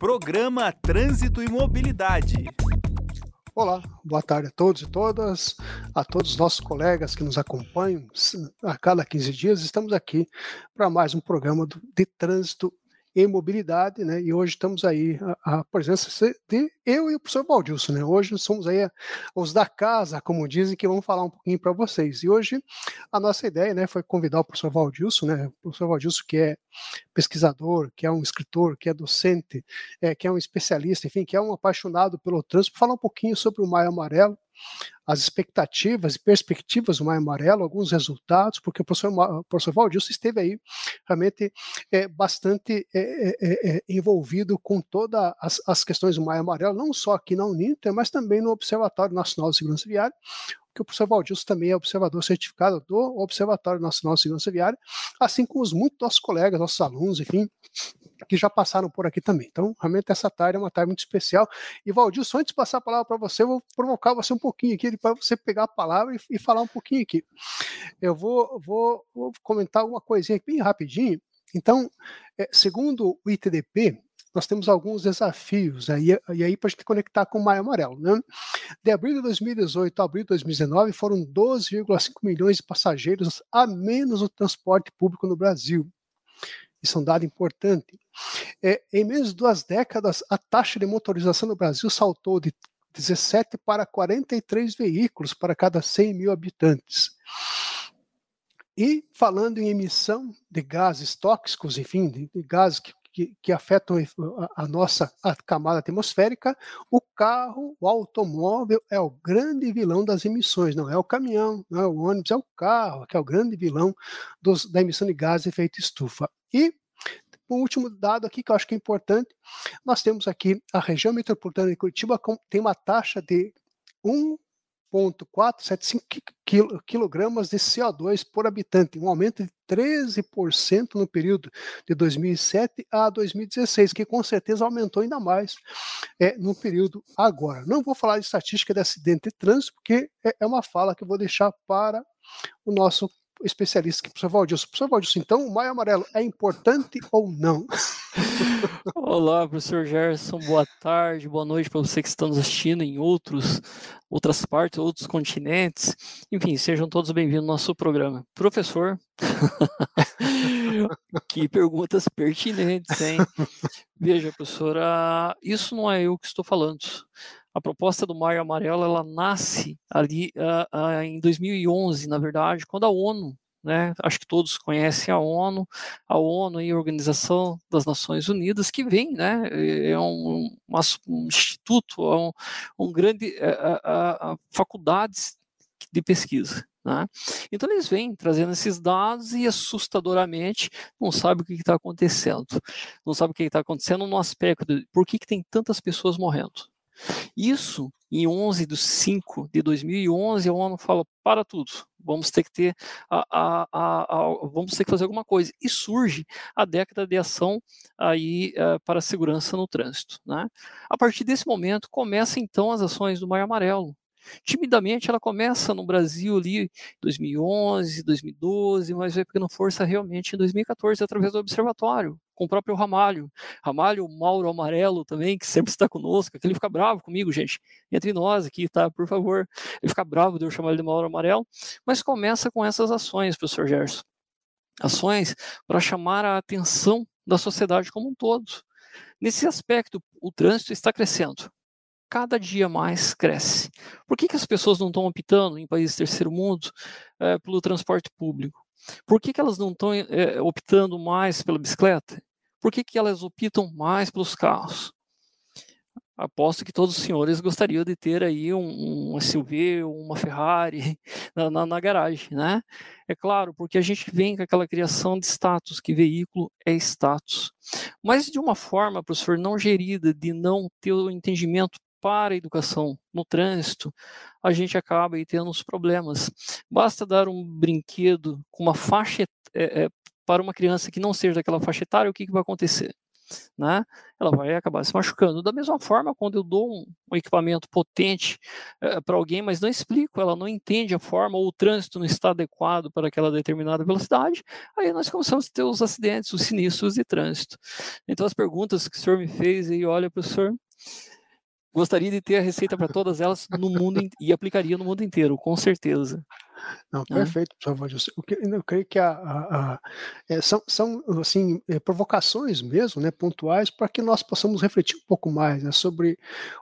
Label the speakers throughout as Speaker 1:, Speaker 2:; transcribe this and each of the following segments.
Speaker 1: Programa Trânsito e Mobilidade.
Speaker 2: Olá, boa tarde a todos e todas, a todos os nossos colegas que nos acompanham a cada 15 dias. Estamos aqui para mais um programa de trânsito e mobilidade, né? E hoje estamos aí a, a presença de eu e o professor Valdilson, né? Hoje somos aí os da casa, como dizem, que vamos falar um pouquinho para vocês. E hoje a nossa ideia, né, foi convidar o professor Valdilson, né? O professor Valdilson que é pesquisador, que é um escritor, que é docente, é, que é um especialista, enfim, que é um apaixonado pelo trânsito, falar um pouquinho sobre o Maio Amarelo, as expectativas e perspectivas do Maio Amarelo, alguns resultados, porque o professor, o professor Valdilson esteve aí realmente é, bastante é, é, é, é envolvido com todas as, as, questões do Maio Amarelo, não só aqui na Uninter, mas também no Observatório Nacional de Segurança Viária, que o professor Valdilson também é observador certificado do Observatório Nacional de Segurança Viária, assim como os muitos nossos colegas, nossos alunos, enfim, que já passaram por aqui também. Então, realmente essa tarde é uma tarde muito especial. E Valdilson, antes de passar a palavra para você, eu vou provocar você um pouquinho aqui, para você pegar a palavra e, e, falar um pouquinho aqui. Eu vou, vou, vou comentar uma coisinha aqui bem rapidinho. Então, é, segundo o ITDP, nós temos alguns desafios aí, e aí para a gente conectar com o Maio Amarelo. Né? De abril de 2018 a abril de 2019, foram 12,5 milhões de passageiros a menos no transporte público no Brasil. Isso é um dado importante. É, em menos de duas décadas, a taxa de motorização no Brasil saltou de 17 para 43 veículos para cada 100 mil habitantes. E falando em emissão de gases tóxicos, enfim, de, de gases que, que, que, afetam a, nossa camada atmosférica, o carro, o automóvel é o grande vilão das emissões, não é o caminhão, não é o ônibus, é o carro que é o grande vilão dos, da emissão de gases de efeito estufa. E o último dado aqui que eu acho que é importante, nós temos aqui a região metropolitana de Curitiba tem uma taxa de 1,475 quilogramas de CO2 por habitante, um aumento de 13% no período de 2007 a 2016, que com certeza aumentou ainda mais é, no período agora. Não vou falar de estatística de acidente de trânsito, porque é, é uma fala que eu vou deixar para o nosso especialista aqui, professor Valdilson. Professor Valdilson, então o Maio Amarelo é importante ou não?
Speaker 3: Olá, professor Gerson, boa tarde, boa noite para você que está nos assistindo em outros, outras partes, outros continentes. Enfim, sejam todos bem-vindos ao nosso programa. Professor, que perguntas pertinentes, hein? Veja, professora, isso não é eu que estou falando. A proposta do Maio Amarelo ela nasce ali uh, uh, em 2011, na verdade, quando a ONU, né, acho que todos conhecem a ONU, a ONU e a Organização das Nações Unidas, que vem, né, é um, um instituto, é um, um grande uh, faculdades de pesquisa. Né? Então eles vêm trazendo esses dados e assustadoramente não sabe o que está acontecendo. Não sabe o que está acontecendo no aspecto de por que, que tem tantas pessoas morrendo. Isso, em 11 de 5 de 2011, a ONU fala, para tudo, vamos ter que ter, a, a, a, vamos ter que fazer alguma coisa. E surge a década de ação aí uh, para a segurança no trânsito. Né? A partir desse momento, começam então as ações do Maio Amarelo, Timidamente ela começa no Brasil ali 2011, 2012, mas vai pegando força realmente em 2014 através do observatório, com o próprio Ramalho. Ramalho, Mauro Amarelo também, que sempre está conosco, que ele fica bravo comigo, gente. Entre nós aqui, tá? Por favor. Ele fica bravo de eu chamar ele de Mauro Amarelo, mas começa com essas ações, professor Gerson. Ações para chamar a atenção da sociedade como um todo. Nesse aspecto, o trânsito está crescendo cada dia mais cresce. Por que, que as pessoas não estão optando em países terceiro mundo é, pelo transporte público? Por que, que elas não estão é, optando mais pela bicicleta? Por que, que elas optam mais pelos carros? Aposto que todos os senhores gostariam de ter aí um, um SUV, uma Ferrari na, na, na, garagem, né? É claro, porque a gente vem com aquela criação de status, que veículo é status. Mas de uma forma, professor, não gerida, de não ter o entendimento para a educação no trânsito, a gente acaba aí tendo uns problemas. Basta dar um brinquedo com uma faixa é, é, para uma criança que não seja daquela faixa etária, o que, que vai acontecer? né, ela vai acabar se machucando. Da mesma forma, quando eu dou um, um equipamento potente uh, para alguém, mas não explico, ela não entende a forma ou o trânsito não está adequado para aquela determinada velocidade, aí nós começamos a ter os acidentes, os sinistros de trânsito. Então, as perguntas que o senhor me fez, e olha, professor, gostaria de ter a receita para todas elas no mundo e aplicaria no mundo inteiro, com certeza.
Speaker 2: Não, perfeito, professor Valdir. Eu creio que a, a, a, é, são, são assim, é, provocações mesmo, né, pontuais, para que nós possamos refletir um pouco mais né, sobre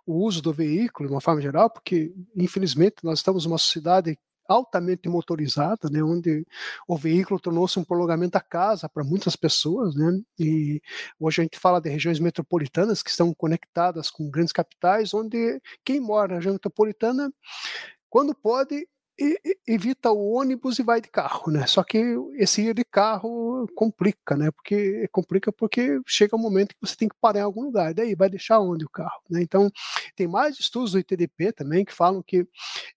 Speaker 2: o uso do veículo de uma forma geral, porque, infelizmente, nós estamos numa sociedade altamente motorizada, né, onde o veículo tornou-se um prolongamento da casa para muitas pessoas, né, e hoje a gente fala de regiões metropolitanas que estão conectadas com grandes capitais, onde quem mora na região metropolitana, quando pode, evita o ônibus e vai de carro, né? Só que esse ir de carro complica, né? Porque complica porque chega um momento que você tem que parar em algum lugar. Daí vai deixar onde o carro, né? Então tem mais estudos do ITDP também que falam que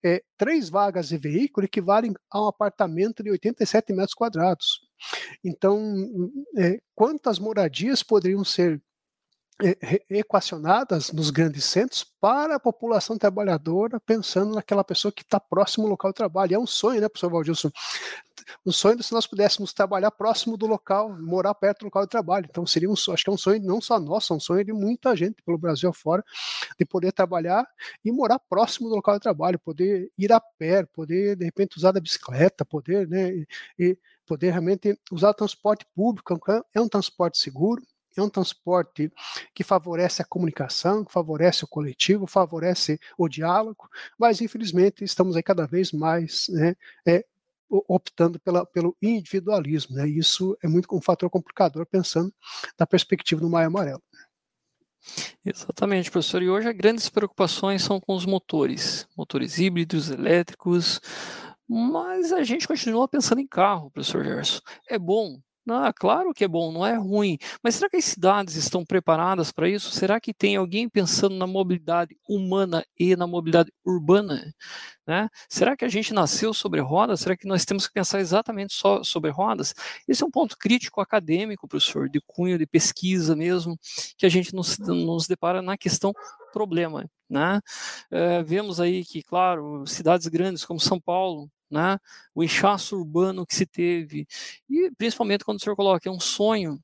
Speaker 2: é, três vagas de veículo equivalem a um apartamento de 87 metros quadrados. Então, é, quantas moradias poderiam ser equacionadas nos grandes centros para a população trabalhadora, pensando naquela pessoa que está próximo ao local de trabalho. É um sonho, né, professor Valdilson? Um sonho se nós pudéssemos trabalhar próximo do local, morar perto do local de trabalho. Então seria um acho que é um sonho não só nosso, é um sonho de muita gente pelo Brasil afora, de poder trabalhar e morar próximo do local de trabalho, poder ir a pé, poder de repente usar a bicicleta, poder, né, e poder realmente usar o transporte público, é um transporte seguro, é um transporte que favorece a comunicação, que favorece o coletivo, favorece o diálogo, mas infelizmente estamos aí cada vez mais né, é, optando pela, pelo individualismo. Né? Isso é muito um fator complicador pensando da perspectiva do Maio Amarelo.
Speaker 3: Exatamente, professor. E hoje as grandes preocupações são com os motores, motores híbridos, elétricos, mas a gente continua pensando em carro, professor Gerson. É bom, ah, claro que é bom, não é ruim. Mas será que as cidades estão preparadas para isso? Será que tem alguém pensando na mobilidade humana e na mobilidade urbana? Né? Será que a gente nasceu sobre rodas? Será que nós temos que pensar exatamente só sobre rodas? Esse é um ponto crítico acadêmico, professor, de cunho de pesquisa mesmo, que a gente nos, nos depara na questão problema. Né? É, vemos aí que, claro, cidades grandes como São Paulo, né? o inchaço urbano que se teve, e principalmente quando o senhor coloca, é um sonho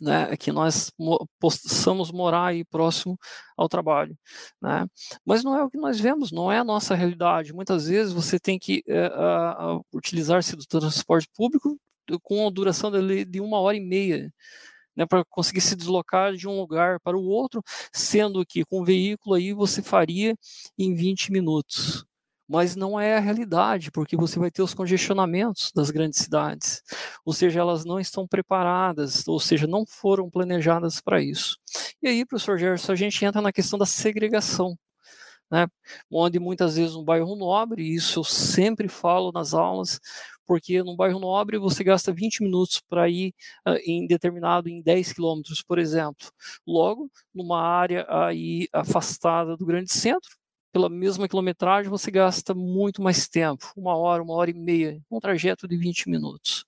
Speaker 3: né, que nós possamos morar aí próximo ao trabalho, né? Mas não é o que nós vemos, não é a nossa realidade. Muitas vezes você tem que é, utilizar-se do transporte público com a duração de uma hora e meia, né, para conseguir se deslocar de um lugar para o outro, sendo que com o veículo aí você faria em 20 minutos mas não é a realidade, porque você vai ter os congestionamentos das grandes cidades, ou seja, elas não estão preparadas, ou seja, não foram planejadas para isso. E aí, professor Gerson, a gente entra na questão da segregação, né? onde muitas vezes um bairro nobre, isso eu sempre falo nas aulas, porque num bairro nobre você gasta 20 minutos para ir uh, em determinado em 10 quilômetros, por exemplo. Logo, numa área aí afastada do grande centro, pela mesma quilometragem, você gasta muito mais tempo, uma hora, uma hora e meia, um trajeto de 20 minutos.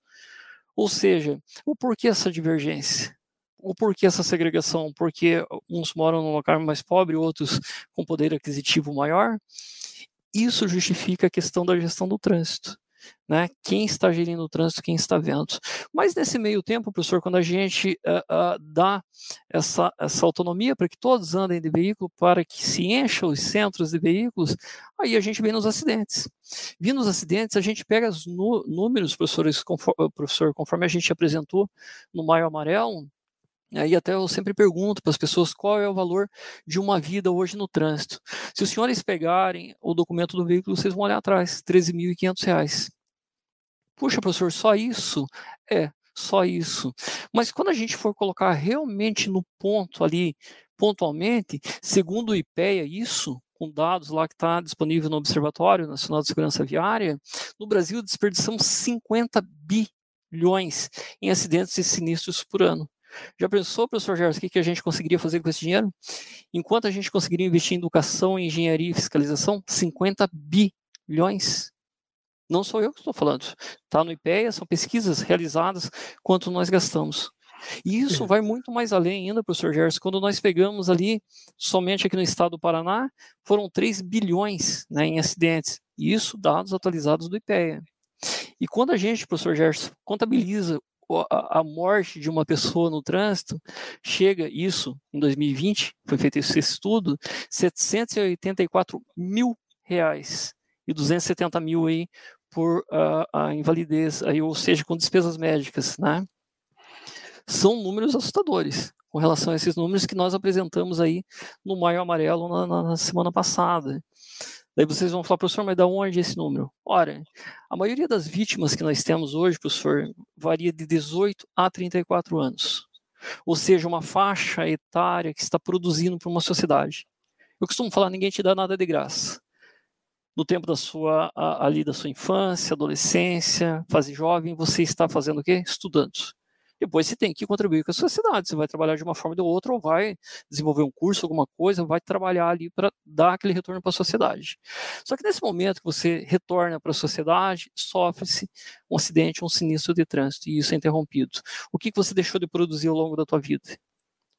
Speaker 3: Ou seja, o porquê essa divergência? O porquê essa segregação? Porque uns moram num local mais pobre, outros com poder aquisitivo maior? Isso justifica a questão da gestão do trânsito né? Quem está gerindo o trânsito, quem está vendo. Mas nesse meio tempo, professor, quando a gente uh, uh, dá essa, essa autonomia para que todos andem de veículo, para que se encha os centros de veículos, aí a gente vem nos acidentes. Vindo nos acidentes, a gente pega os números, conforme, professor, conforme a gente apresentou no Maio Amarelo, Aí até eu sempre pergunto para as pessoas qual é o valor de uma vida hoje no trânsito. Se os senhores pegarem o documento do veículo, vocês vão olhar atrás, R$ 13.500. Puxa, professor, só isso? É, só isso. Mas quando a gente for colocar realmente no ponto ali, pontualmente, segundo o IPEA, isso, com dados lá que está disponível no Observatório Nacional de Segurança Viária, no Brasil desperdiçamos 50 bilhões em acidentes e sinistros por ano. Já pensou, professor Gerson, o que, a gente conseguiria fazer com esse dinheiro? Enquanto a gente conseguiria investir em educação, engenharia e fiscalização, 50 bilhões. Não sou eu que estou falando. Está no IPEA, são pesquisas realizadas quanto nós gastamos. E isso vai muito mais além ainda, professor Gerson, quando nós pegamos ali, somente aqui no estado do Paraná, foram 3 bilhões né, em acidentes. E isso dados atualizados do IPEA. E quando a gente, professor Gerson, contabiliza a morte de uma pessoa no trânsito, chega isso, em 2020, foi feito esse estudo, 784 mil reais e 270 mil aí por uh, a invalidez, aí, ou seja, com despesas médicas, né? São números assustadores com relação a esses números que nós apresentamos aí no Maio Amarelo na, na semana passada. Daí vocês vão falar, professor, mas da onde esse número? Ora, a maioria das vítimas que nós temos hoje, professor, varia de 18 a 34 anos. Ou seja, uma faixa etária que está produzindo para uma sociedade. Eu costumo falar, ninguém te dá nada de graça no tempo da sua ali da sua infância, adolescência, fase jovem, você está fazendo o quê? Estudando. Depois você tem que contribuir com a sociedade. Você vai trabalhar de uma forma ou de outra, ou vai desenvolver um curso, alguma coisa, vai trabalhar ali para dar aquele retorno para a sociedade. Só que nesse momento que você retorna para a sociedade, sofre-se um acidente, um sinistro de trânsito, e isso é interrompido. O que, que você deixou de produzir ao longo da tua vida?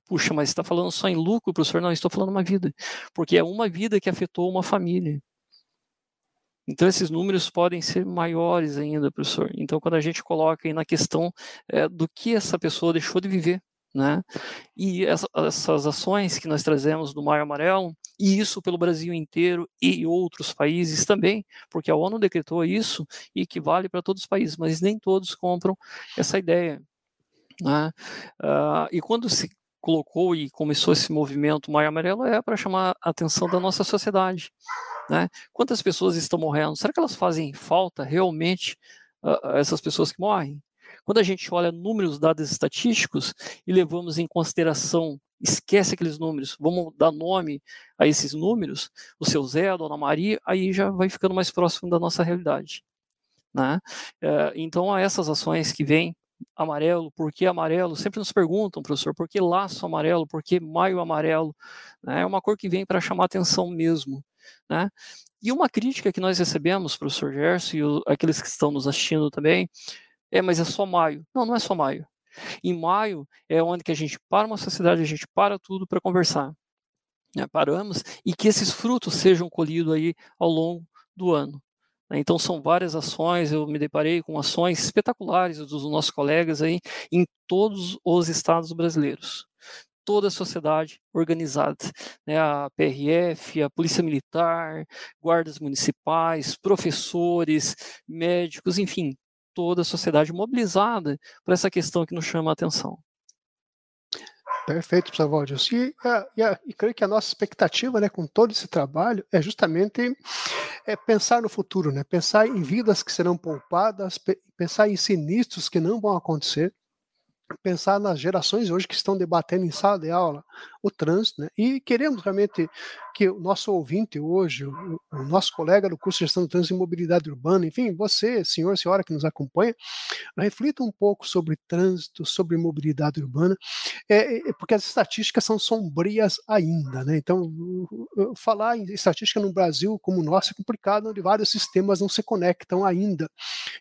Speaker 3: Puxa, mas está falando só em lucro, professor? Não, estou falando uma vida. Porque é uma vida que afetou uma família. Então, esses números podem ser maiores ainda, professor. Então, quando a gente coloca aí na questão é, do que essa pessoa deixou de viver, né? E essa, essas ações que nós trazemos do Maio Amarelo, e isso pelo Brasil inteiro e outros países também, porque a ONU decretou isso e que vale para todos os países, mas nem todos compram essa ideia. Né? Uh, e quando se colocou e começou esse movimento Maio Amarelo é para chamar a atenção da nossa sociedade. Né? Quantas pessoas estão morrendo? Será que elas fazem falta realmente uh, essas pessoas que morrem? Quando a gente olha números, dados estatísticos e levamos em consideração, esquece aqueles números, vamos dar nome a esses números, o seu Zé, a Dona Maria, aí já vai ficando mais próximo da nossa realidade. Né? Uh, então, essas ações que vêm amarelo, por que amarelo? Sempre nos perguntam, professor, por que laço amarelo, por que maio amarelo? Né? É uma cor que vem para chamar atenção mesmo. Né? E uma crítica que nós recebemos, professor Gerson, e o, aqueles que estão nos assistindo também, é, mas é só maio. Não, não é só maio. Em maio é onde que a gente para uma sociedade, a gente para tudo para conversar. Né? Paramos e que esses frutos sejam colhidos aí ao longo do ano. Né? Então são várias ações, eu me deparei com ações espetaculares dos nossos colegas aí em todos os estados brasileiros toda a sociedade organizada, né? a PRF, a Polícia Militar, guardas municipais, professores, médicos, enfim, toda a sociedade mobilizada para essa questão que nos chama a atenção.
Speaker 2: Perfeito, professor Valdir. E, e, e, creio que a nossa expectativa né, com todo esse trabalho é justamente é pensar no futuro, né? pensar em vidas que serão poupadas, pensar em sinistros que não vão acontecer, pensar nas gerações hoje que estão debatendo em sala de aula o trânsito, né? e queremos realmente que o nosso ouvinte hoje, o, nosso colega do curso de Gestão do Trânsito e Mobilidade Urbana, enfim, você, senhor, senhora que nos acompanha, reflita um pouco sobre trânsito, sobre mobilidade urbana, é, é, porque as estatísticas são sombrias ainda, né? Então, falar em estatística no Brasil como o nosso é complicado, onde vários sistemas não se conectam ainda.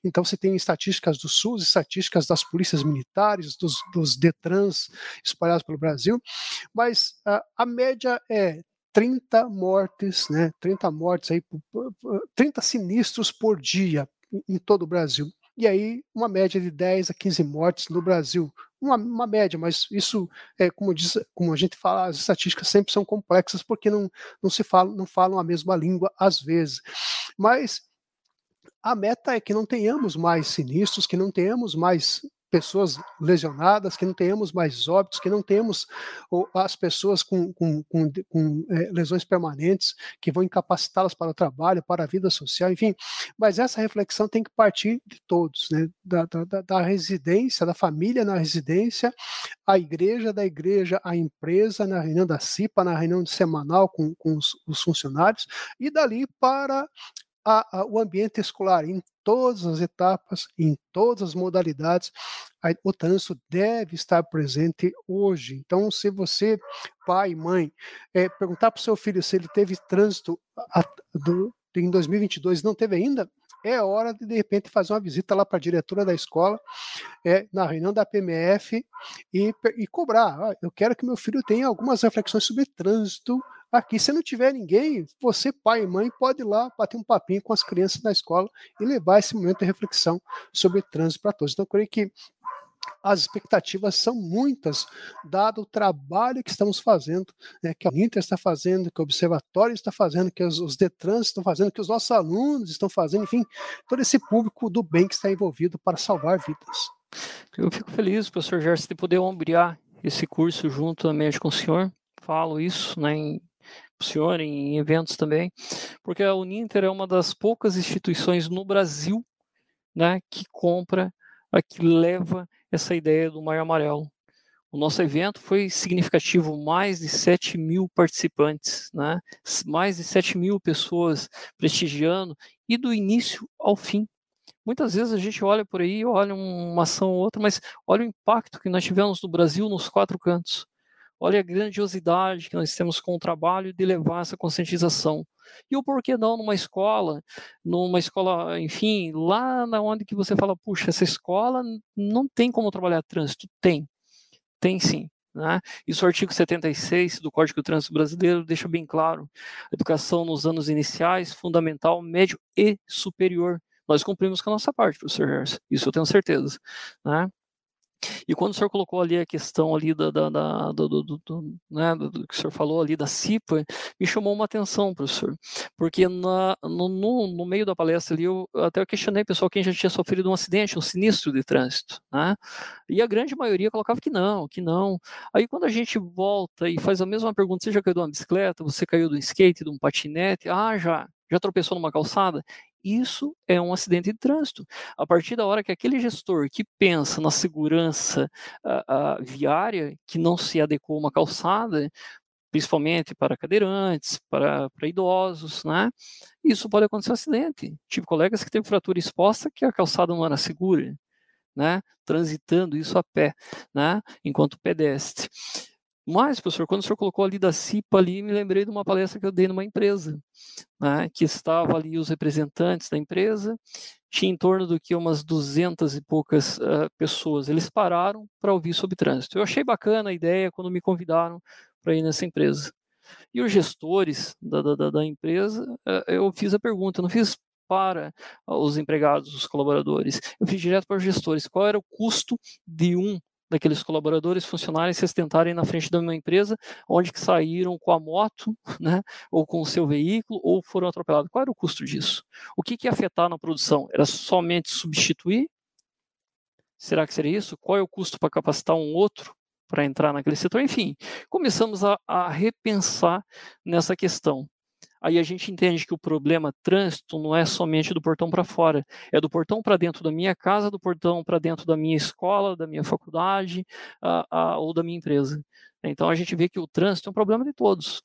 Speaker 2: Então, você tem estatísticas do SUS, estatísticas das polícias militares, dos, dos DETRANS espalhados pelo Brasil, mas a, a média é 30 mortes, né? 30 mortes aí, 30 sinistros por dia em todo o Brasil. E aí, uma média de 10 a 15 mortes no Brasil. Uma, uma média, mas isso, é, como, diz, como a gente fala, as estatísticas sempre são complexas porque não, não se falam, não falam a mesma língua às vezes. Mas a meta é que não tenhamos mais sinistros, que não tenhamos mais pessoas lesionadas, que não tenhamos mais óbitos, que não temos as pessoas com, com, com, com é, lesões permanentes que vão incapacitá-las para o trabalho, para a vida social, enfim. Mas essa reflexão tem que partir de todos, né? da, da, da residência, da família na residência, a igreja, da igreja, a empresa, na reunião da CIPA, na reunião semanal com, com os, os funcionários, e dali para a, a, o ambiente escolar em todas as etapas, em todas as modalidades. O trânsito deve estar presente hoje. Então, se você, pai mãe, é, perguntar para o seu filho se ele teve trânsito a, do, em 2022 não teve ainda, é hora de, de repente, fazer uma visita lá para a diretora da escola, é, na reunião da PMF, e, e cobrar. Ah, eu quero que meu filho tenha algumas reflexões sobre trânsito aqui. Se não tiver ninguém, você, pai e mãe, pode ir lá bater um papinho com as crianças na escola e levar esse momento de reflexão sobre trânsito para todos. Então, eu creio que as expectativas são muitas, dado o trabalho que estamos fazendo, né, que a Uninter está fazendo, que o Observatório está fazendo, que os, os Detrans estão fazendo, que os nossos alunos estão fazendo, enfim, todo esse público do bem que está envolvido para salvar vidas.
Speaker 3: Eu fico feliz, professor Gerson, de poder ombrear esse curso junto também com o senhor. Falo isso né, em, senhor em eventos também, porque a Uninter é uma das poucas instituições no Brasil né, que compra, que leva essa ideia do Maio Amarelo. O nosso evento foi significativo, mais de 7 mil participantes, né? mais de 7 mil pessoas prestigiando, e do início ao fim. Muitas vezes a gente olha por aí, olha uma ação ou outra, mas olha o impacto que nós tivemos no Brasil nos quatro cantos. Olha a grandiosidade que nós temos com o trabalho de levar essa conscientização. E o porquê não numa escola, numa escola, enfim, lá na onde que você fala, puxa, essa escola não tem como trabalhar trânsito. Tem, tem sim. Né? Isso o artigo 76 do Código do Trânsito Brasileiro deixa bem claro. Educação nos anos iniciais, fundamental, médio e superior. Nós cumprimos com a nossa parte, professor Gerson. Isso eu tenho certeza. Né? E quando o senhor colocou ali a questão ali da, da, da do, do, do, né, do, que o senhor falou ali da CIPA, me chamou uma atenção, professor, porque na, no, no, no, meio da palestra ali eu até questionei pessoal quem já tinha sofrido um acidente, um sinistro de trânsito, né? E a grande maioria colocava que não, que não. Aí quando a gente volta e faz a mesma pergunta, você já caiu de uma bicicleta, você caiu do skate, de um patinete? Ah, já. Já tropeçou numa calçada? Isso é um acidente de trânsito. A partir da hora que aquele gestor que pensa na segurança uh, uh, viária, que não se adequou a uma calçada, principalmente para cadeirantes, para, para idosos, né? Isso pode acontecer um acidente. Tive colegas que teve fratura exposta que a calçada não era segura, né? Transitando isso a pé, né? Enquanto pedestre. Mas, professor, quando o senhor colocou ali da CIPA ali, me lembrei de uma palestra que eu dei numa empresa, né, que estava ali os representantes da empresa, tinha em torno do que umas duzentas e poucas uh, pessoas. Eles pararam para ouvir sobre trânsito. Eu achei bacana a ideia quando me convidaram para ir nessa empresa. E os gestores da, da, da empresa, uh, eu fiz a pergunta, não fiz para os empregados, os colaboradores, eu fiz direto para os gestores, qual era o custo de um daqueles colaboradores, funcionários se tentarem na frente da minha empresa, onde que saíram com a moto, né, ou com o seu veículo, ou foram atropelados. Qual era o custo disso? O que, que ia afetar na produção? Era somente substituir? Será que seria isso? Qual é o custo para capacitar um outro para entrar naquele setor? Enfim, começamos a, a repensar nessa questão aí a gente entende que o problema trânsito não é somente do portão para fora, é do portão para dentro da minha casa, do portão para dentro da minha escola, da minha faculdade ou da minha empresa. Então a gente vê que o trânsito é um problema de todos.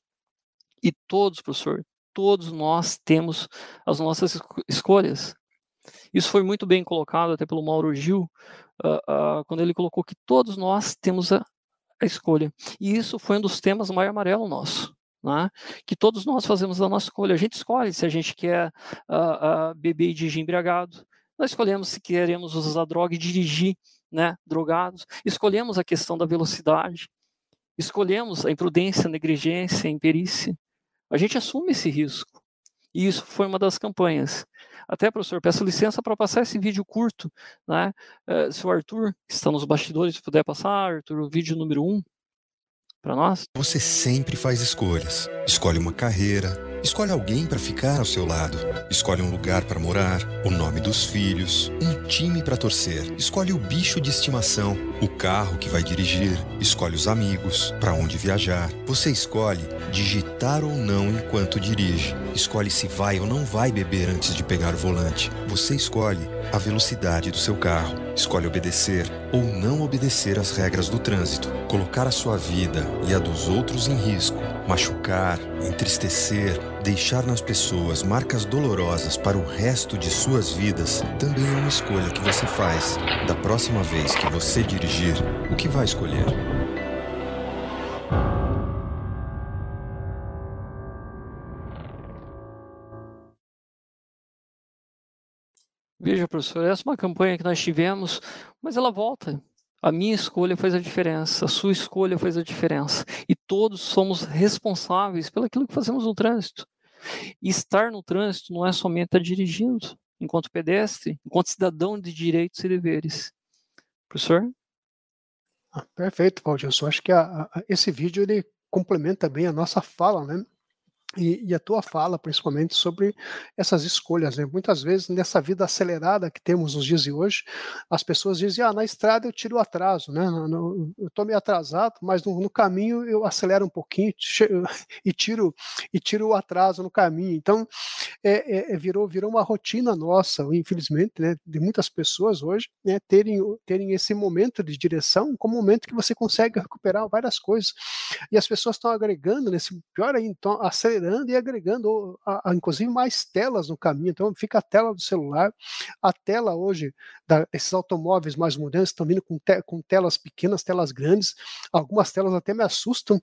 Speaker 3: E todos, professor, todos nós temos as nossas escolhas. Isso foi muito bem colocado até pelo Mauro Gil, uh, uh, quando ele colocou que todos nós temos a, a escolha. E isso foi um dos temas mais amarelo nosso né? que todos nós fazemos a nossa escolha. A gente escolhe se a gente quer uh, uh, beber e dirigir embriagado, nós escolhemos se queremos usar droga e dirigir né, drogados, escolhemos a questão da velocidade, escolhemos a imprudência, a negligência, a imperícia. A gente assume esse risco. E isso foi uma das campanhas. Até, professor, peço licença para passar esse vídeo curto. Né? Uh, se o Arthur, que está nos bastidores, puder passar, Arthur, o vídeo número um para nós?
Speaker 4: Você sempre faz escolhas. Escolhe uma carreira, escolhe alguém para ficar ao seu lado, escolhe um lugar para morar, o nome dos filhos, um time para torcer, escolhe o bicho de estimação, o carro que vai dirigir, escolhe os amigos, para onde viajar. Você escolhe digitar ou não enquanto dirige. Escolhe se vai ou não vai beber antes de pegar o volante. Você escolhe a velocidade do seu carro. Escolhe obedecer ou não obedecer às regras do trânsito, colocar a sua vida e a dos outros em risco, machucar, entristecer, deixar nas pessoas marcas dolorosas para o resto de suas vidas também é uma escolha que você faz. Da próxima vez que você dirigir, o que vai escolher?
Speaker 3: Veja, professor, essa é uma campanha que nós tivemos, mas ela volta. A minha escolha faz a diferença, a sua escolha faz a diferença. E todos somos responsáveis pelo que fazemos no trânsito. E estar no trânsito não é somente estar dirigindo, enquanto pedestre, enquanto cidadão de direitos e deveres. Professor?
Speaker 2: Ah, perfeito, Valdir. Eu acho que a, a, esse vídeo ele complementa bem a nossa fala, né? E, e, a tua fala, principalmente, sobre essas escolhas. Né? Muitas vezes, nessa vida acelerada que temos nos dias de hoje, as pessoas dizem: ah, na estrada eu tiro o atraso, né? Eu estou meio atrasado, mas no, no, caminho eu acelero um pouquinho e tiro, e tiro o atraso no caminho. Então, é, é, virou, virou uma rotina nossa, infelizmente, né, de muitas pessoas hoje, né, terem, terem esse momento de direção como um momento que você consegue recuperar várias coisas. E as pessoas estão agregando nesse, pior ainda, estão acelerando acelerando e agregando, a, a, inclusive, mais telas no caminho. Então, fica a tela do celular, a tela hoje, da, esses automóveis mais modernos estão vindo com, te, com telas pequenas, telas grandes, algumas telas até me assustam,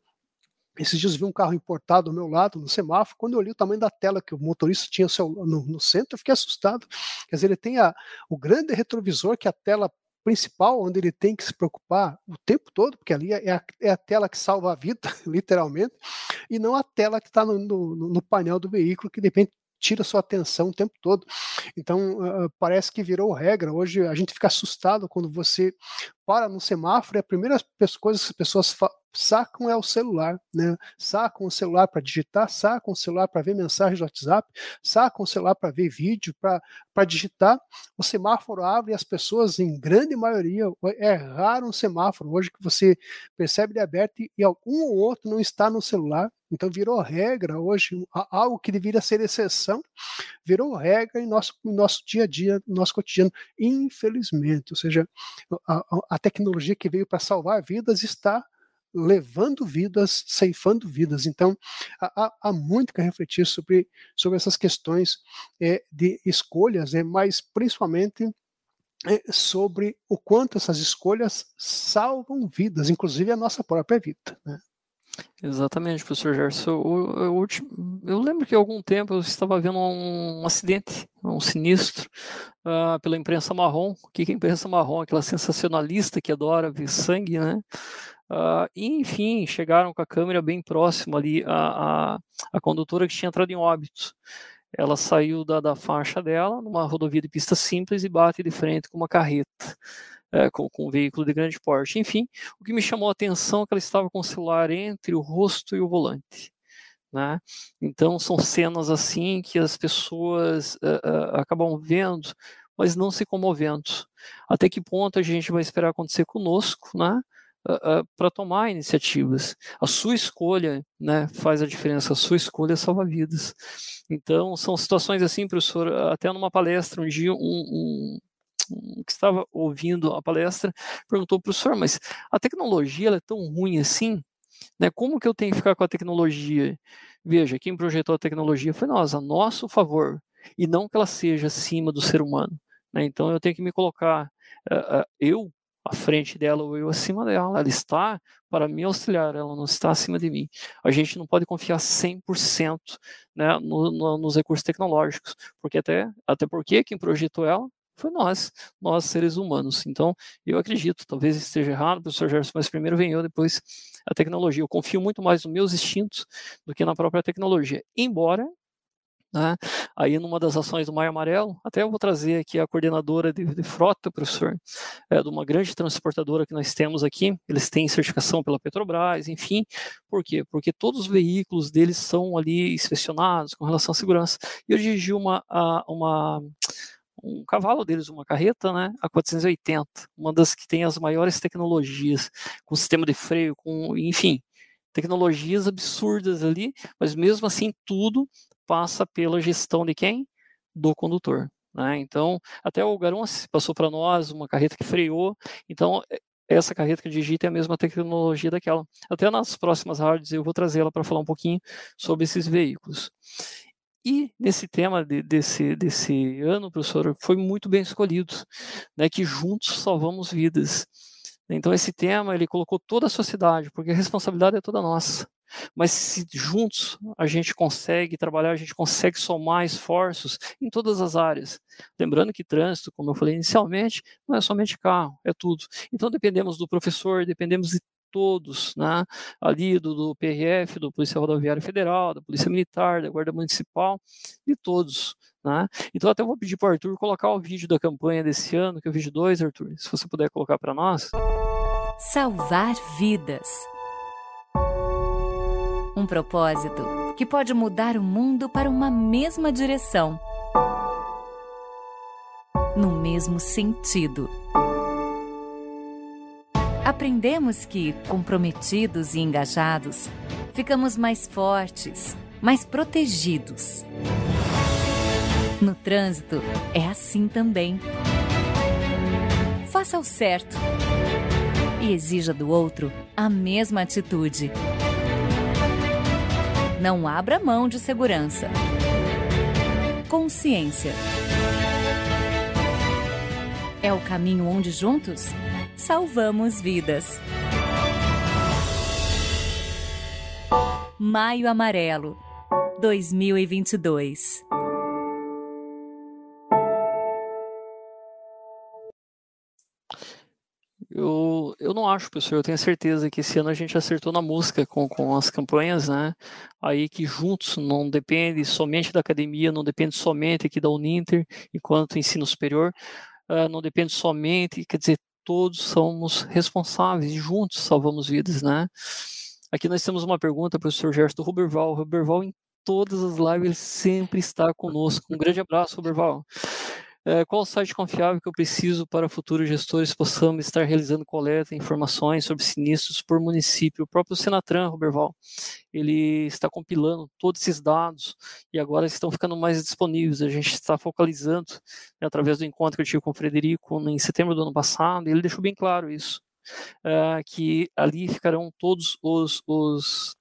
Speaker 2: esses dias vi um carro importado ao meu lado, no semáforo, quando eu olhei o tamanho da tela que o motorista tinha no, no centro, eu fiquei assustado. Quer dizer, ele tem a, o grande retrovisor, que a tela principal, onde ele tem que se preocupar o tempo todo, porque ali é a, é a tela que salva a vida, literalmente, e não a tela que está no, no, no, painel do veículo, que de repente tira sua atenção o tempo todo. Então, uh, parece que virou regra. Hoje a gente fica assustado quando você para no semáforo e a primeira coisa que as pessoas sacam é o celular, né? Sacam o celular para digitar, sacam o celular para ver mensagem do WhatsApp, sacam o celular para ver vídeo, para digitar. O semáforo abre e as pessoas, em grande maioria, é raro um semáforo hoje que você percebe ele aberto e, e um ou outro não está no celular. Então virou regra hoje, algo que deveria ser exceção, virou regra em nosso, em nosso dia a dia, no nosso cotidiano, infelizmente. Ou seja, a, a tecnologia que veio para salvar vidas está levando vidas, ceifando vidas. Então, há, há muito que refletir sobre, sobre essas questões é, de escolhas, é, mas principalmente é, sobre o quanto essas escolhas salvam vidas, inclusive a nossa própria vida. Né?
Speaker 3: Exatamente, professor Gerson. Eu, eu, eu, lembro que há algum tempo eu estava vendo um, acidente, um sinistro, uh, pela imprensa marrom. O que é a imprensa marrom? Aquela sensacionalista que adora ver sangue, né? Uh, e, enfim, chegaram com a câmera bem próximo ali a, a, a condutora que tinha entrado em óbito. Ela saiu da, da faixa dela, numa rodovia de pista simples, e bate de frente com uma carreta. É, com, com, um veículo de grande porte. Enfim, o que me chamou a atenção é que ela estava com o celular entre o rosto e o volante. Né? Então, são cenas assim que as pessoas uh, uh, acabam vendo, mas não se comovendo. Até que ponto a gente vai esperar acontecer conosco, né? uh, para tomar iniciativas. A sua escolha né, faz a diferença, a sua escolha salva vidas. Então, são situações assim, professor, até numa palestra, um dia, um, um que estava ouvindo a palestra perguntou, professor, mas a tecnologia é tão ruim assim? Né, como que eu tenho que ficar com a tecnologia? Veja, quem projetou a tecnologia foi nós, a nosso favor, e não que ela seja acima do ser humano. Né? Então eu tenho que me colocar, uh, uh, eu à frente dela ou eu acima dela. Ela está para me auxiliar, ela não está acima de mim. A gente não pode confiar 100% né, no, no, nos recursos tecnológicos, porque até, até porque quem projetou ela foi nós, nós seres humanos. Então, eu acredito, talvez esteja errado, professor Gerson, mas primeiro vem eu, depois a tecnologia. Eu confio muito mais nos meus instintos do que na própria tecnologia. Embora né? Aí, numa das ações do Maio Amarelo, até eu vou trazer aqui a coordenadora de, de frota, professor, é, de uma grande transportadora que nós temos aqui. Eles têm certificação pela Petrobras, enfim. Por quê? Porque todos os veículos deles são ali inspecionados com relação à segurança. E eu dirigi uma, uma um cavalo deles, uma carreta, né, a 480, uma das que tem as maiores tecnologias, com sistema de freio, com, enfim, tecnologias absurdas ali, mas mesmo assim tudo passa pela gestão de quem? Do condutor. Né? Então, até o Garon passou para nós uma carreta que freou. Então, essa carreta que digita é a mesma tecnologia daquela. Até nas próximas rádios eu vou trazê-la para falar um pouquinho sobre esses veículos. E nesse tema de, desse, desse ano, professor, foi muito bem escolhido, né, que juntos salvamos vidas. Então esse tema ele colocou toda a sociedade, porque a responsabilidade é toda nossa. Mas se juntos a gente consegue trabalhar, a gente consegue somar esforços em todas as áreas. Lembrando que trânsito, como eu falei inicialmente, não é somente carro, é tudo. Então dependemos do professor, dependemos de todos, né? ali do, do PRF, do Polícia Rodoviária Federal, da Polícia Militar, da Guarda Municipal, de todos. Né? Então até vou pedir para o Arthur colocar o vídeo da campanha desse ano, que é o vídeo 2, Arthur, se você puder colocar para nós.
Speaker 5: Salvar vidas. Um propósito que pode mudar o mundo para uma mesma direção. No mesmo sentido. Aprendemos que, comprometidos e engajados, ficamos mais fortes, mais protegidos. No trânsito, é assim também. Faça o certo e exija do outro a mesma atitude. Não abra mão de segurança. Consciência. É o caminho onde juntos salvamos vidas. Maio Amarelo 2022
Speaker 3: Eu, eu não acho, pessoal, eu tenho certeza que esse ano a gente acertou na música com, com as campanhas, né? Aí que juntos não depende somente da academia, não depende somente aqui da Uninter, enquanto ensino superior, uh, não depende somente, quer dizer, todos somos responsáveis e juntos salvamos vidas, né? Aqui nós temos uma pergunta para o professor Gerson Ruberval. Ruberval, em todas as lives, ele sempre está conosco. Um grande abraço, Ruberval. É, qual o site confiável que eu preciso para futuros gestores possamos estar realizando coleta de informações sobre sinistros por município? O próprio Senatran, Roberval, ele está compilando todos esses dados e agora estão ficando mais disponíveis. A gente está focalizando né, através do encontro que eu tive com o Frederico em setembro do ano passado, e ele deixou bem claro isso, é, que ali ficarão todos os, os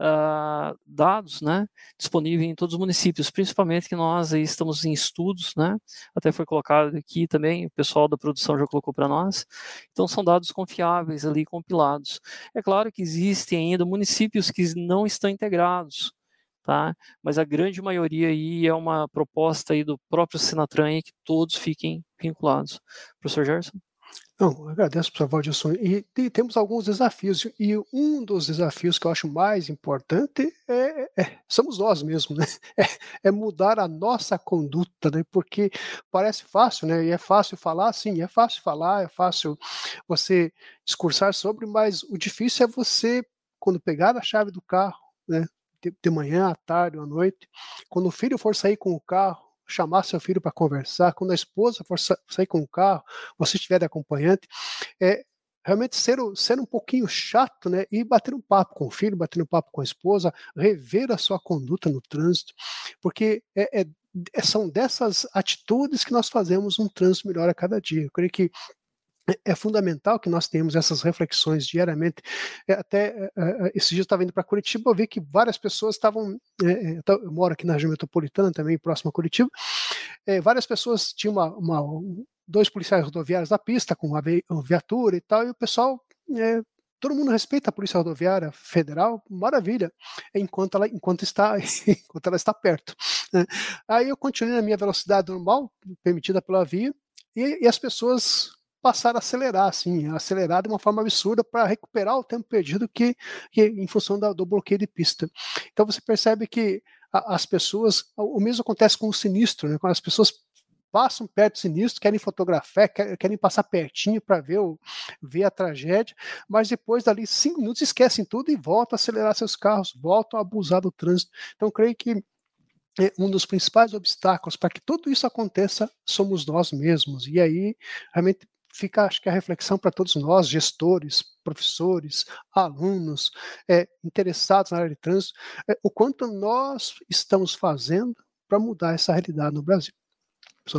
Speaker 3: uh, dados né, disponíveis em todos os municípios, principalmente que nós estamos em estudos, né, até foi colocado aqui também, o pessoal da produção já colocou para nós, então são dados confiáveis ali compilados. É claro que existem ainda municípios que não estão integrados, tá? Mas a grande maioria aí é uma proposta aí do próprio Senatran que todos fiquem vinculados. Professor Gerson?
Speaker 2: Não, agradeço, professor Valdilson. E, e, temos alguns desafios, e um dos desafios que eu acho mais importante é, é somos nós mesmos, né? É, é, mudar a nossa conduta, né? Porque parece fácil, né? E é fácil falar, sim, é fácil falar, é fácil você discursar sobre, mas o difícil é você, quando pegar a chave do carro, né? De, de manhã, à tarde, à noite, quando o filho for sair com o carro, chamar seu filho para conversar, quando a esposa for sair com o carro, você estiver de acompanhante, é realmente ser, ser um pouquinho chato, né? E bater um papo com o filho, bater um papo com a esposa, rever a sua conduta no trânsito, porque é, é, são dessas atitudes que nós fazemos um trânsito melhor a cada dia. Eu creio que é, é fundamental que nós tenhamos essas reflexões diariamente. É, até é, é, esse dia eu estava indo para Curitiba, eu vi que várias pessoas estavam. É, eu moro aqui na região metropolitana, também próximo a Curitiba. várias pessoas tinham uma, uma, dois policiais rodoviários na pista com uma viatura e tal, e o pessoal todo mundo respeita a Polícia Rodoviária Federal, maravilha, enquanto ela, enquanto está, enquanto ela está perto. Né? Aí eu continuei na minha velocidade normal, permitida pela via, e, e as pessoas passaram a acelerar, assim, acelerar de uma forma absurda para recuperar o tempo perdido que, que em função da, do bloqueio de pista. Então você percebe que a, as pessoas, o mesmo acontece com o sinistro, né? Quando as pessoas passam perto do sinistro, querem fotografar, querem passar pertinho para ver, ver a tragédia, mas depois dali cinco minutos esquecem tudo e voltam a acelerar seus carros, voltam a abusar do trânsito. Então creio que é, um dos principais obstáculos para que tudo isso aconteça somos nós mesmos. E aí, realmente, fica, acho que a reflexão para todos nós, gestores, professores, alunos, é, interessados na área de trânsito, é, o quanto nós estamos fazendo para mudar essa realidade no Brasil.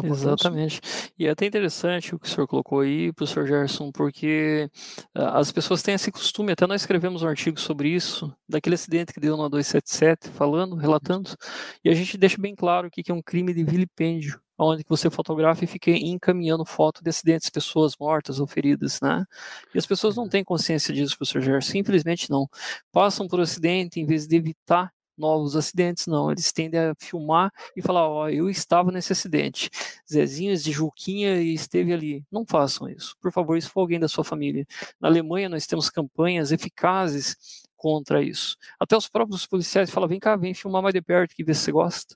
Speaker 3: Exatamente. E é até interessante o que o senhor colocou aí, professor Gerson, porque uh, as pessoas têm esse costume, até nós escrevemos um artigo sobre isso, daquele acidente que deu na 277, falando, relatando, e a gente deixa bem claro que é um crime de vilipêndio onde você fotografa e fica encaminhando foto de acidentes, pessoas mortas ou feridas, né? E as pessoas não têm consciência disso, professor Gerson, simplesmente não. Passam por acidente em vez de evitar novos acidentes, não. Eles tendem a filmar e falar, ó, eu estava nesse acidente. Zezinho de Juquinha esteve ali. Não façam isso. Por favor, isso for alguém da sua família. Na Alemanha, nós temos campanhas eficazes contra isso. Até os próprios policiais falam, vem cá, vem filmar mais de perto que vê se você gosta.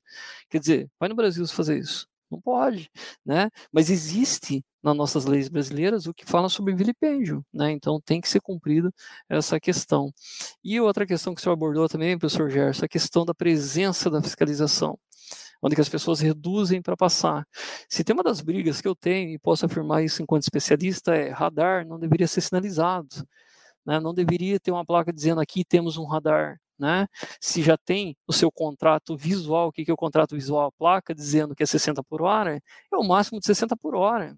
Speaker 3: Quer dizer, vai no Brasil fazer isso. Não pode, né? Mas existe nas nossas leis brasileiras o que fala sobre vilipêndio, né? Então tem que ser cumprida essa questão. E outra questão que o senhor abordou também, professor Gerson, a questão da presença da fiscalização onde que as pessoas reduzem para passar. Se tem uma das brigas que eu tenho, e posso afirmar isso enquanto especialista, é radar não deveria ser sinalizado. Né? Não deveria ter uma placa dizendo aqui temos um radar né? Se já tem o seu contrato visual, o que é o contrato visual? A placa dizendo que é 60 por hora, é o máximo de 60 por hora.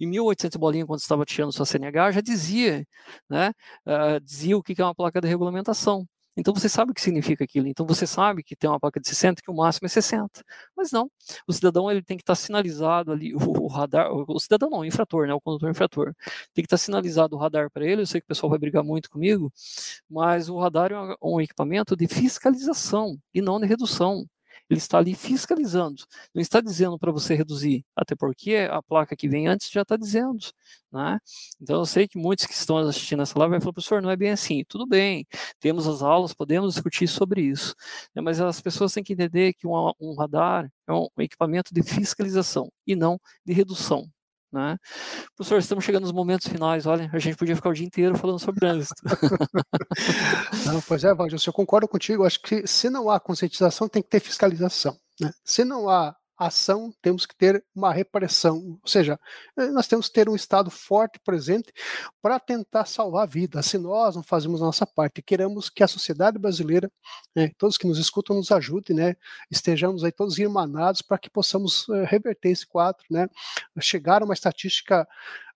Speaker 3: Em 1800 bolinha, quando estava tirando sua CNH, já dizia, né? Uh, dizia o que é uma placa de regulamentação. Então você sabe o que significa aquilo. Então você sabe que tem uma placa de 60 que o máximo é 60. Mas não, o cidadão ele tem que estar sinalizado ali, o, radar, o, cidadão não, o infrator, né, o condutor infrator. Tem que estar sinalizado o radar para ele. Eu sei que o pessoal vai brigar muito comigo, mas o radar é um equipamento de fiscalização e não de redução. Ele está ali fiscalizando, não está dizendo para você reduzir, até porque a placa que vem antes já está dizendo. Né? Então eu sei que muitos que estão assistindo essa live vão falar, professor, não é bem assim. Tudo bem, temos as aulas, podemos discutir sobre isso. Né? Mas as pessoas têm que entender que um, um radar é um equipamento de fiscalização e não de redução. Né? Professor, estamos chegando nos momentos finais. Olha, a gente podia ficar o dia inteiro falando sobre trânsito.
Speaker 2: não, pois é, Valdir, eu concordo contigo. Acho que se não há conscientização, tem que ter fiscalização. Né? Se não há ação, temos que ter uma repressão. Ou seja, eh, nós temos que ter um Estado forte, presente, para tentar salvar vidas. Se nós não fazemos a nossa parte, queremos que a sociedade brasileira, né, todos que nos escutam, nos ajudem, né, estejamos aí todos irmanados para que possamos uh, reverter esse quadro, né, chegar a uma estatística,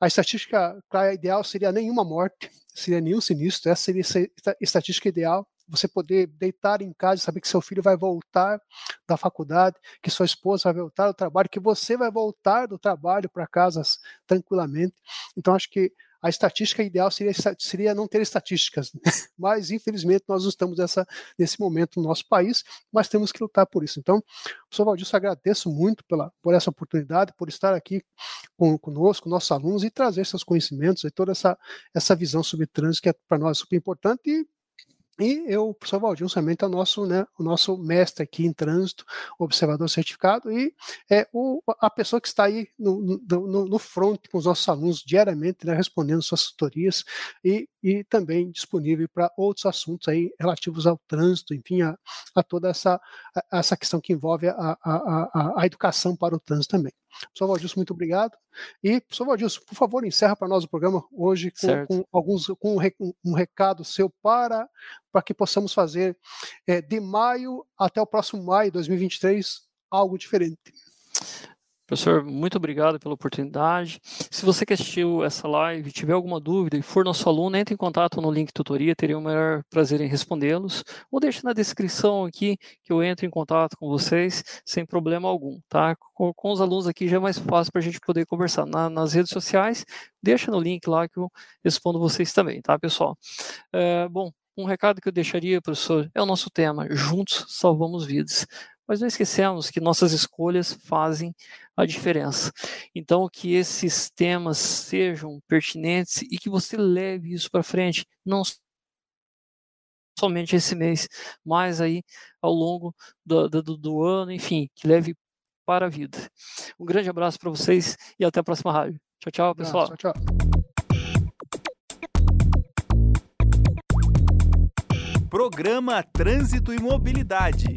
Speaker 2: a estatística ideal seria nenhuma morte, seria nenhum sinistro, essa seria a estatística ideal, você poder deitar em casa e saber que seu filho vai voltar da faculdade, que sua esposa vai voltar do trabalho, que você vai voltar do trabalho para casa tranquilamente. Então, acho que a estatística ideal seria, seria não ter estatísticas, né? mas infelizmente nós estamos nessa, nesse momento no nosso país, mas temos que lutar por isso. Então, professor Valdir, eu agradeço muito pela, por essa oportunidade, por estar aqui com, conosco, nossos alunos, e trazer seus conhecimentos e toda essa, essa visão sobre trânsito que é para nós super importante e e eu, o professor Valdir Samento é o nosso, né, o nosso mestre aqui em trânsito, observador certificado, e é o, a pessoa que está aí no, no, no front com os nossos alunos diariamente, né, respondendo suas tutorias e, e também disponível para outros assuntos aí relativos ao trânsito, enfim, a, a toda essa, a, essa questão que envolve a, a, a, a educação para o trânsito também. Professor Valdilson, muito obrigado. E, professor Valdilson, por favor, encerra para nós o programa hoje com, com alguns, com um, um, recado seu para, para que possamos fazer é, de maio até o próximo maio de 2023 algo diferente.
Speaker 3: Professor, muito obrigado pela oportunidade. Se você que assistiu essa live tiver alguma dúvida e for nosso aluno, entre em contato no link tutoria, teria o maior prazer em respondê-los. Ou deixe na descrição aqui que eu entro em contato com vocês sem problema algum, tá? Com, com os alunos aqui já é mais fácil para a gente poder conversar. Na, nas redes sociais, deixa no link lá que eu respondo vocês também, tá, pessoal? É, bom, um recado que eu deixaria, professor, é o nosso tema: Juntos Salvamos Vidas mas não esquecemos que nossas escolhas fazem a diferença. Então, que esses temas sejam pertinentes e que você leve isso para frente, não somente esse mês, mas aí ao longo do, do, do ano, enfim, que leve para a vida. Um grande abraço para vocês e até a próxima rádio. Tchau, tchau, pessoal. Tchau, tchau.
Speaker 1: Programa Trânsito e Mobilidade.